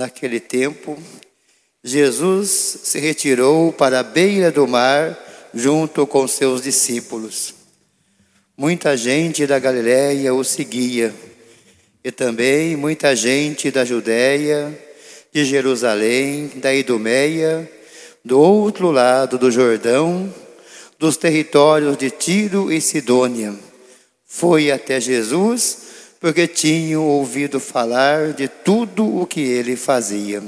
Naquele tempo, Jesus se retirou para a beira do mar junto com seus discípulos. Muita gente da Galiléia o seguia, e também muita gente da Judéia, de Jerusalém, da Idumeia, do outro lado do Jordão, dos territórios de Tiro e Sidônia. Foi até Jesus porque tinham ouvido falar de tudo o que ele fazia.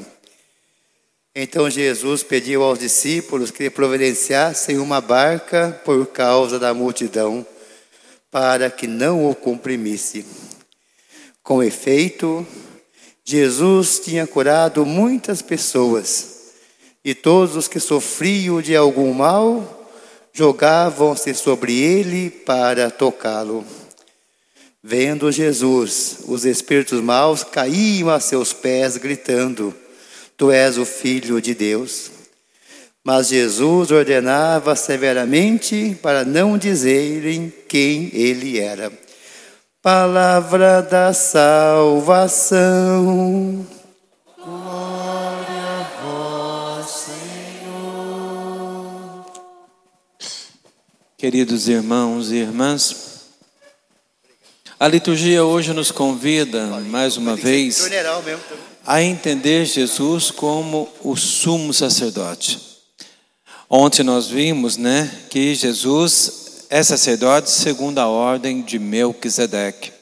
Então Jesus pediu aos discípulos que providenciassem uma barca por causa da multidão, para que não o comprimisse. Com efeito, Jesus tinha curado muitas pessoas, e todos os que sofriam de algum mal jogavam-se sobre ele para tocá-lo. Vendo Jesus, os espíritos maus caíam a seus pés, gritando: Tu és o Filho de Deus. Mas Jesus ordenava severamente para não dizerem quem ele era. Palavra da salvação. Glória a vós, Senhor. Queridos irmãos e irmãs, a liturgia hoje nos convida, mais uma vez, mesmo. a entender Jesus como o sumo sacerdote. Ontem nós vimos, né, que Jesus é sacerdote segundo a ordem de Melquisedeque.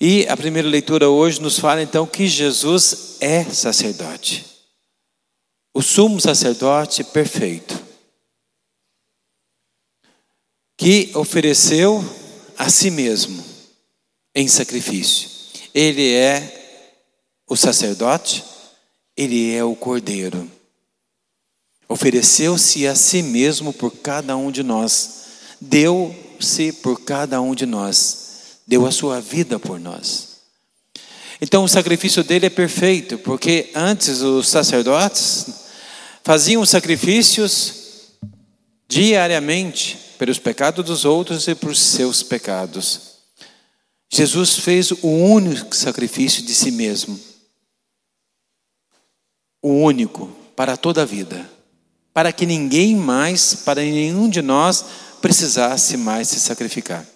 E a primeira leitura hoje nos fala então que Jesus é sacerdote. O sumo sacerdote perfeito. Que ofereceu a si mesmo em sacrifício. Ele é o sacerdote, ele é o cordeiro. Ofereceu-se a si mesmo por cada um de nós, deu-se por cada um de nós, deu a sua vida por nós. Então o sacrifício dele é perfeito, porque antes os sacerdotes faziam sacrifícios diariamente pelos pecados dos outros e por seus pecados. Jesus fez o único sacrifício de si mesmo. O único para toda a vida. Para que ninguém mais, para nenhum de nós precisasse mais se sacrificar.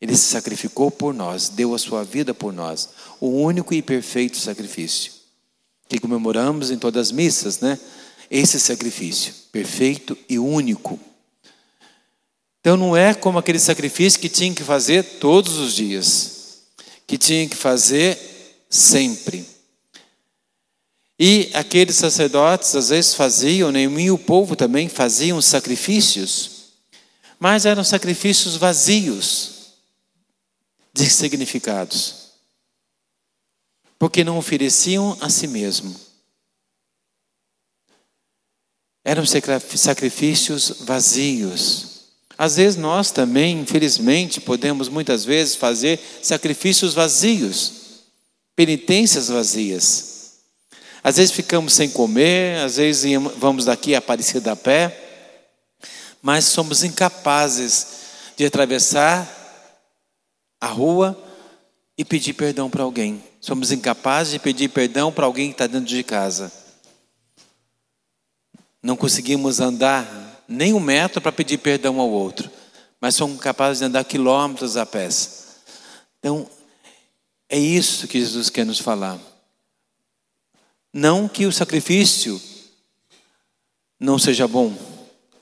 Ele se sacrificou por nós, deu a sua vida por nós. O único e perfeito sacrifício. Que comemoramos em todas as missas, né? Esse sacrifício, perfeito e único. Então não é como aquele sacrifício que tinha que fazer todos os dias, que tinha que fazer sempre. E aqueles sacerdotes às vezes faziam, né, e o povo também faziam sacrifícios, mas eram sacrifícios vazios de significados, porque não ofereciam a si mesmo. Eram sacrifícios vazios. Às vezes nós também, infelizmente, podemos muitas vezes fazer sacrifícios vazios, penitências vazias. Às vezes ficamos sem comer, às vezes vamos daqui a Aparecida a pé, mas somos incapazes de atravessar a rua e pedir perdão para alguém. Somos incapazes de pedir perdão para alguém que está dentro de casa. Não conseguimos andar nem um metro para pedir perdão ao outro, mas somos capazes de andar quilômetros a pé. Então, é isso que Jesus quer nos falar. Não que o sacrifício não seja bom,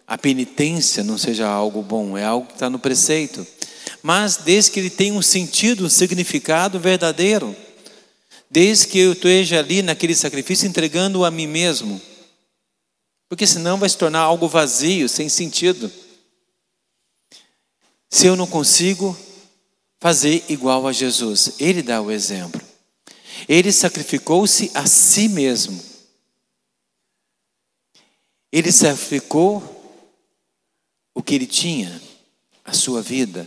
a penitência não seja algo bom, é algo que está no preceito, mas desde que ele tenha um sentido, um significado verdadeiro. desde que eu esteja ali naquele sacrifício entregando a mim mesmo. Porque senão vai se tornar algo vazio, sem sentido. Se eu não consigo fazer igual a Jesus, ele dá o exemplo. Ele sacrificou-se a si mesmo. Ele sacrificou o que ele tinha, a sua vida,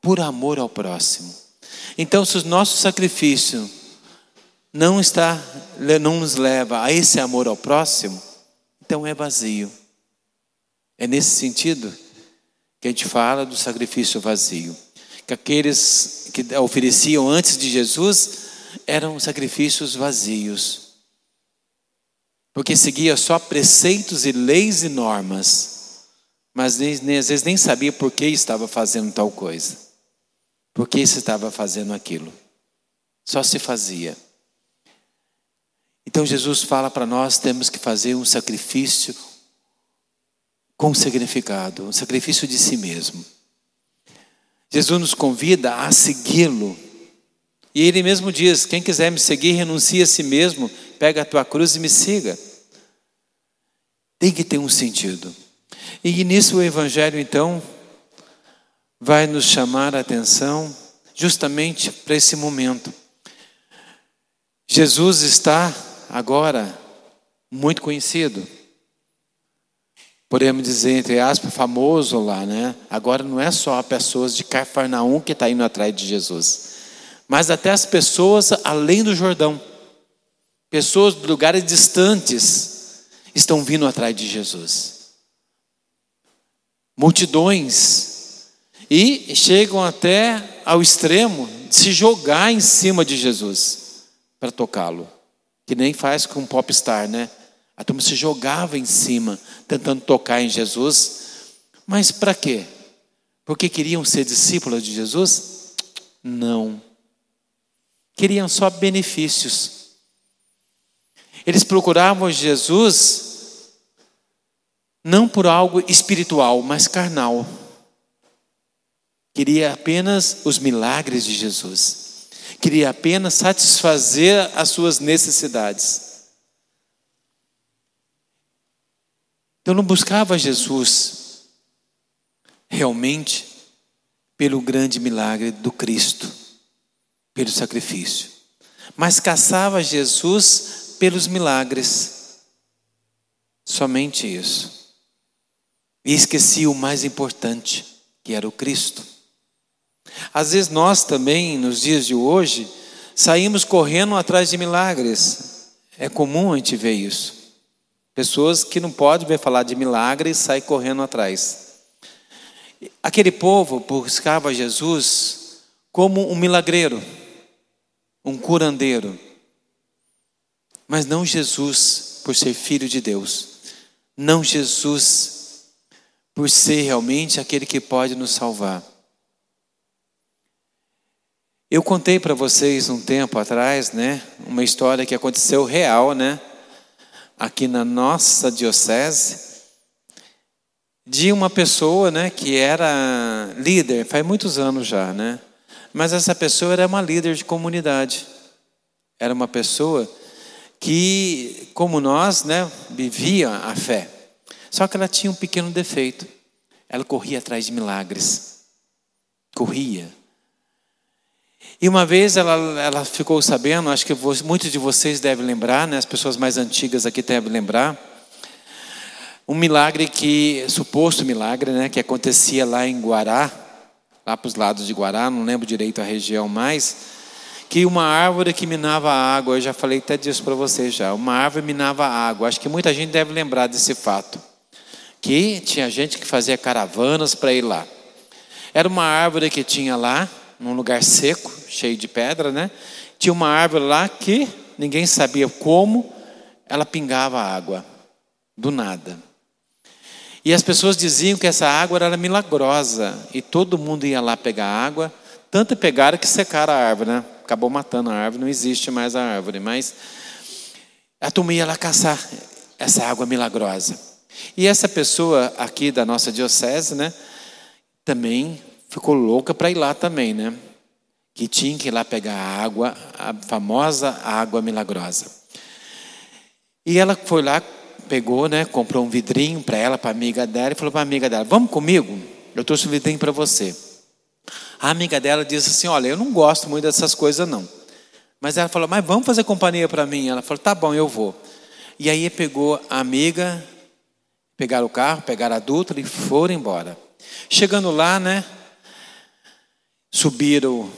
por amor ao próximo. Então, se o nosso sacrifício não está, não nos leva a esse amor ao próximo, então é vazio. É nesse sentido que a gente fala do sacrifício vazio. Que aqueles que ofereciam antes de Jesus eram sacrifícios vazios. Porque seguia só preceitos e leis e normas, mas nem, nem, às vezes nem sabia por que estava fazendo tal coisa. Por que se estava fazendo aquilo. Só se fazia. Então Jesus fala para nós temos que fazer um sacrifício com significado, um sacrifício de si mesmo. Jesus nos convida a segui-lo. E ele mesmo diz: quem quiser me seguir, renuncia a si mesmo, pega a tua cruz e me siga. Tem que ter um sentido. E nisso o Evangelho, então, vai nos chamar a atenção justamente para esse momento. Jesus está agora muito conhecido. Podemos dizer, entre aspas, famoso lá, né? Agora não é só pessoas de Cafarnaum que estão tá indo atrás de Jesus, mas até as pessoas além do Jordão, pessoas de lugares distantes, estão vindo atrás de Jesus. Multidões, e chegam até ao extremo de se jogar em cima de Jesus para tocá-lo que nem faz com um popstar, né? A turma se jogava em cima, tentando tocar em Jesus. Mas para quê? Porque queriam ser discípulos de Jesus? Não. Queriam só benefícios. Eles procuravam Jesus não por algo espiritual, mas carnal. Queria apenas os milagres de Jesus queria apenas satisfazer as suas necessidades. Então não buscava Jesus realmente pelo grande milagre do Cristo, pelo sacrifício, mas caçava Jesus pelos milagres. Somente isso. E esquecia o mais importante, que era o Cristo. Às vezes nós também, nos dias de hoje, saímos correndo atrás de milagres. É comum a gente ver isso. Pessoas que não podem ver falar de milagres saem correndo atrás. Aquele povo buscava Jesus como um milagreiro, um curandeiro, mas não Jesus por ser filho de Deus, não Jesus por ser realmente aquele que pode nos salvar. Eu contei para vocês um tempo atrás, né, uma história que aconteceu real, né, aqui na nossa diocese, de uma pessoa, né, que era líder, faz muitos anos já, né, mas essa pessoa era uma líder de comunidade, era uma pessoa que, como nós, né, vivia a fé, só que ela tinha um pequeno defeito, ela corria atrás de milagres, corria, e uma vez ela, ela ficou sabendo, acho que muitos de vocês devem lembrar, né? as pessoas mais antigas aqui devem lembrar, um milagre que, suposto milagre, né? que acontecia lá em Guará, lá para os lados de Guará, não lembro direito a região mais, que uma árvore que minava água, eu já falei até disso para vocês já, uma árvore minava água, acho que muita gente deve lembrar desse fato, que tinha gente que fazia caravanas para ir lá. Era uma árvore que tinha lá, num lugar seco, cheio de pedra, né? Tinha uma árvore lá que ninguém sabia como ela pingava água, do nada. E as pessoas diziam que essa água era milagrosa e todo mundo ia lá pegar água. Tanto pegaram que secaram a árvore, né? Acabou matando a árvore, não existe mais a árvore, mas a turma ia lá caçar essa água milagrosa. E essa pessoa aqui da nossa diocese, né? Também ficou louca para ir lá também, né? Que tinha que ir lá pegar a água, a famosa água milagrosa. E ela foi lá, pegou, né, comprou um vidrinho para ela, para a amiga dela, e falou para a amiga dela: Vamos comigo? Eu trouxe um vidrinho para você. A amiga dela disse assim: Olha, eu não gosto muito dessas coisas, não. Mas ela falou: Mas vamos fazer companhia para mim? Ela falou: Tá bom, eu vou. E aí pegou a amiga, pegaram o carro, pegaram a Dutra e foram embora. Chegando lá, né? Subiram,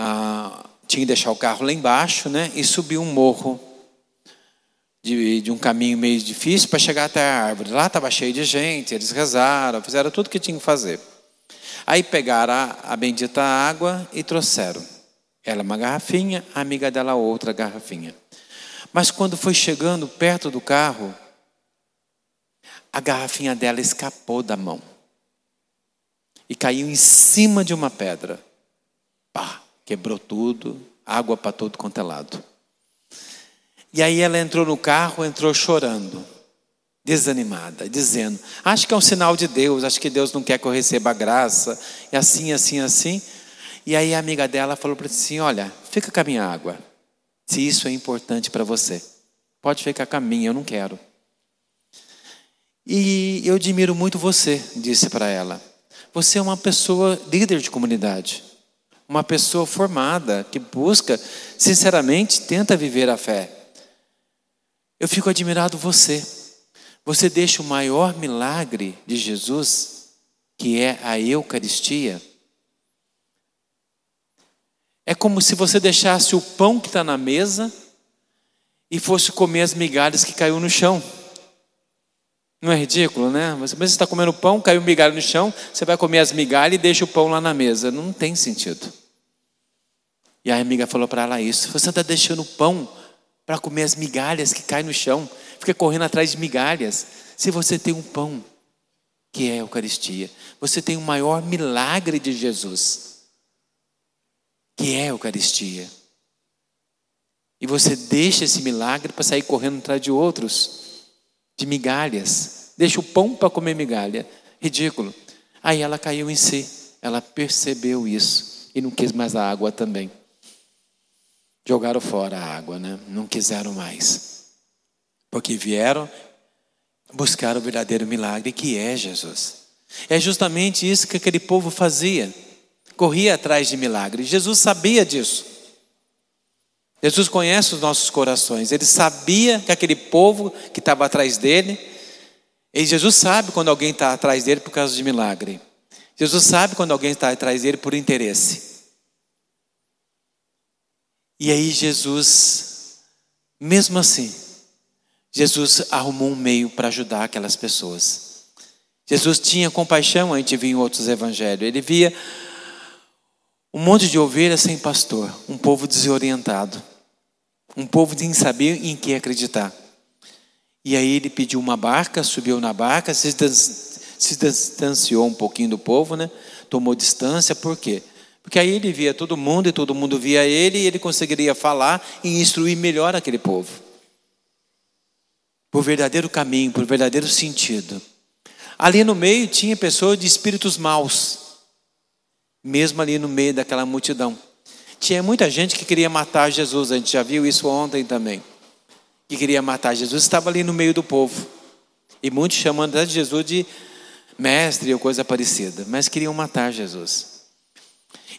a, tinha que deixar o carro lá embaixo, né? E subiu um morro de, de um caminho meio difícil para chegar até a árvore. Lá estava cheio de gente, eles rezaram, fizeram tudo o que tinham que fazer. Aí pegaram a, a bendita água e trouxeram. Ela uma garrafinha, a amiga dela outra garrafinha. Mas quando foi chegando perto do carro, a garrafinha dela escapou da mão e caiu em cima de uma pedra. Pá, quebrou tudo, água para todo quanto é lado. E aí ela entrou no carro, entrou chorando, desanimada, dizendo: Acho que é um sinal de Deus, acho que Deus não quer que eu receba a graça, e assim, assim, assim. E aí a amiga dela falou para assim: Olha, fica com a minha água, se isso é importante para você. Pode ficar com a minha, eu não quero. E eu admiro muito você, disse para ela. Você é uma pessoa líder de comunidade, uma pessoa formada que busca, sinceramente, tenta viver a fé. Eu fico admirado você. Você deixa o maior milagre de Jesus, que é a Eucaristia. É como se você deixasse o pão que está na mesa e fosse comer as migalhas que caiu no chão. Não é ridículo, né? Você está comendo pão, caiu migalha no chão, você vai comer as migalhas e deixa o pão lá na mesa. Não tem sentido. E a amiga falou para ela isso. Você está deixando o pão para comer as migalhas que caem no chão, fica correndo atrás de migalhas. Se você tem um pão, que é a Eucaristia, você tem o maior milagre de Jesus, que é a Eucaristia. E você deixa esse milagre para sair correndo atrás de outros de migalhas. Deixa o pão para comer migalha. Ridículo. Aí ela caiu em si. Ela percebeu isso e não quis mais a água também. Jogaram fora a água, né? Não quiseram mais. Porque vieram buscar o verdadeiro milagre que é Jesus. É justamente isso que aquele povo fazia. Corria atrás de milagres. Jesus sabia disso. Jesus conhece os nossos corações. Ele sabia que aquele povo que estava atrás dele, e Jesus sabe quando alguém está atrás dele por causa de milagre. Jesus sabe quando alguém está atrás dele por interesse. E aí Jesus, mesmo assim, Jesus arrumou um meio para ajudar aquelas pessoas. Jesus tinha compaixão, a gente via em outros evangelhos. Ele via um monte de ovelhas sem pastor, um povo desorientado, um povo sem saber em que acreditar. E aí ele pediu uma barca, subiu na barca, se distanciou um pouquinho do povo, né? Tomou distância, por quê? Aí ele via todo mundo e todo mundo via ele e ele conseguiria falar e instruir melhor aquele povo. Por verdadeiro caminho, por verdadeiro sentido. Ali no meio tinha pessoas de espíritos maus mesmo ali no meio daquela multidão. Tinha muita gente que queria matar Jesus, a gente já viu isso ontem também. Que queria matar Jesus, estava ali no meio do povo. E muitos chamando Jesus de mestre ou coisa parecida, mas queriam matar Jesus.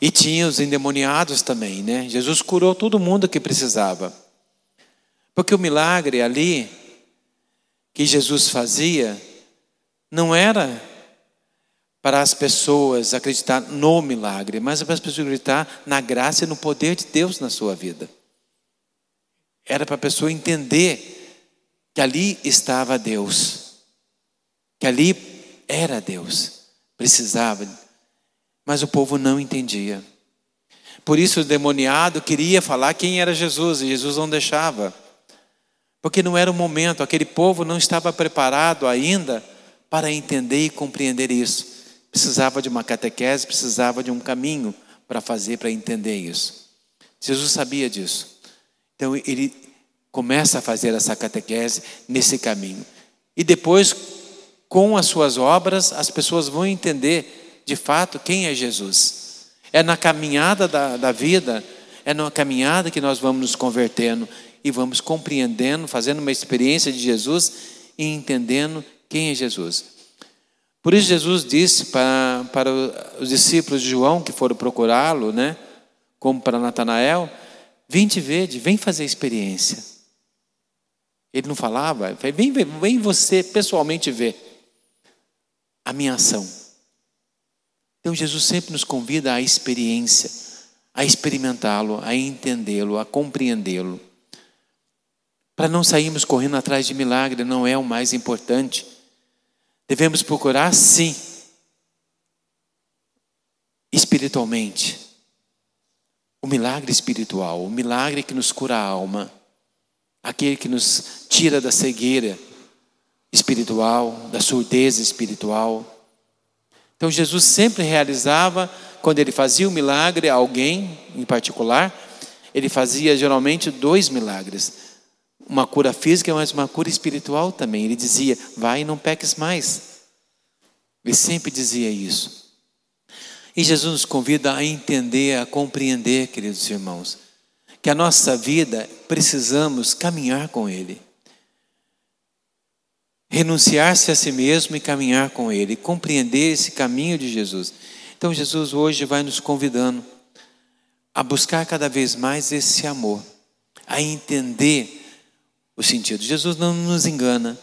E tinha os endemoniados também, né? Jesus curou todo mundo que precisava. Porque o milagre ali que Jesus fazia não era para as pessoas acreditar no milagre, mas para as pessoas acreditar na graça e no poder de Deus na sua vida. Era para a pessoa entender que ali estava Deus, que ali era Deus, precisava, mas o povo não entendia. Por isso o demoniado queria falar quem era Jesus e Jesus não deixava, porque não era o momento, aquele povo não estava preparado ainda para entender e compreender isso precisava de uma catequese, precisava de um caminho para fazer, para entender isso. Jesus sabia disso. Então ele começa a fazer essa catequese nesse caminho. E depois, com as suas obras, as pessoas vão entender de fato quem é Jesus. É na caminhada da, da vida, é na caminhada que nós vamos nos convertendo e vamos compreendendo, fazendo uma experiência de Jesus e entendendo quem é Jesus. Por isso Jesus disse para, para os discípulos de João que foram procurá-lo, né, como para Natanael, vem te ver, vem fazer experiência. Ele não falava, vem, vem você pessoalmente ver a minha ação. Então Jesus sempre nos convida à experiência, a experimentá-lo, a entendê-lo, a compreendê-lo. Para não sairmos correndo atrás de milagre, não é o mais importante. Devemos procurar, sim, espiritualmente, o milagre espiritual, o milagre que nos cura a alma, aquele que nos tira da cegueira espiritual, da surdez espiritual. Então Jesus sempre realizava, quando ele fazia o um milagre a alguém em particular, ele fazia geralmente dois milagres uma cura física, mas uma cura espiritual também. Ele dizia: vai e não peques mais. Ele sempre dizia isso. E Jesus nos convida a entender, a compreender, queridos irmãos, que a nossa vida precisamos caminhar com Ele. Renunciar-se a si mesmo e caminhar com Ele, compreender esse caminho de Jesus. Então, Jesus hoje vai nos convidando a buscar cada vez mais esse amor, a entender o sentido. Jesus não nos engana.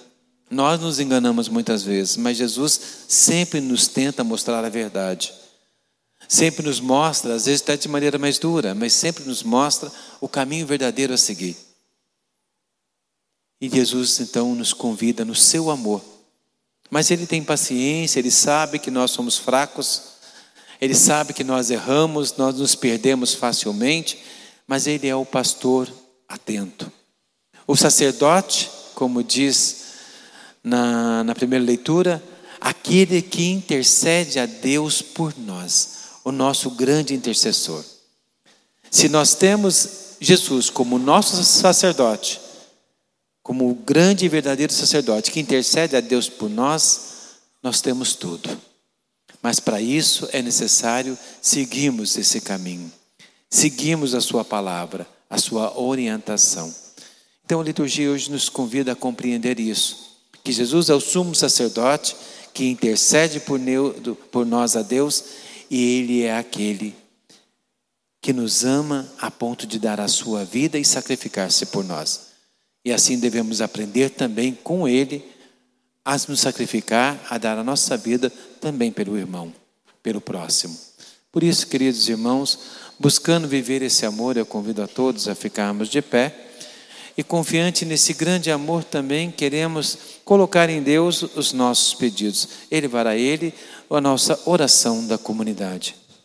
Nós nos enganamos muitas vezes, mas Jesus sempre nos tenta mostrar a verdade. Sempre nos mostra, às vezes até de maneira mais dura, mas sempre nos mostra o caminho verdadeiro a seguir. E Jesus então nos convida no seu amor. Mas ele tem paciência, ele sabe que nós somos fracos, ele sabe que nós erramos, nós nos perdemos facilmente, mas ele é o pastor atento. O sacerdote, como diz na, na primeira leitura, aquele que intercede a Deus por nós, o nosso grande intercessor. Se nós temos Jesus como nosso sacerdote, como o grande e verdadeiro sacerdote que intercede a Deus por nós, nós temos tudo. Mas para isso é necessário seguirmos esse caminho, seguirmos a Sua palavra, a Sua orientação. Então a liturgia hoje nos convida a compreender isso: que Jesus é o sumo sacerdote que intercede por, nós a Deus e Ele é aquele que nos ama a ponto de dar a sua vida e sacrificar-se por nós. E assim devemos aprender também com Ele a nos sacrificar, a dar a nossa vida também pelo irmão, pelo próximo. Por isso, queridos irmãos, buscando viver esse amor, eu convido a todos a ficarmos de pé. E confiante nesse grande amor também, queremos colocar em Deus os nossos pedidos. Ele fará ele a nossa oração da comunidade.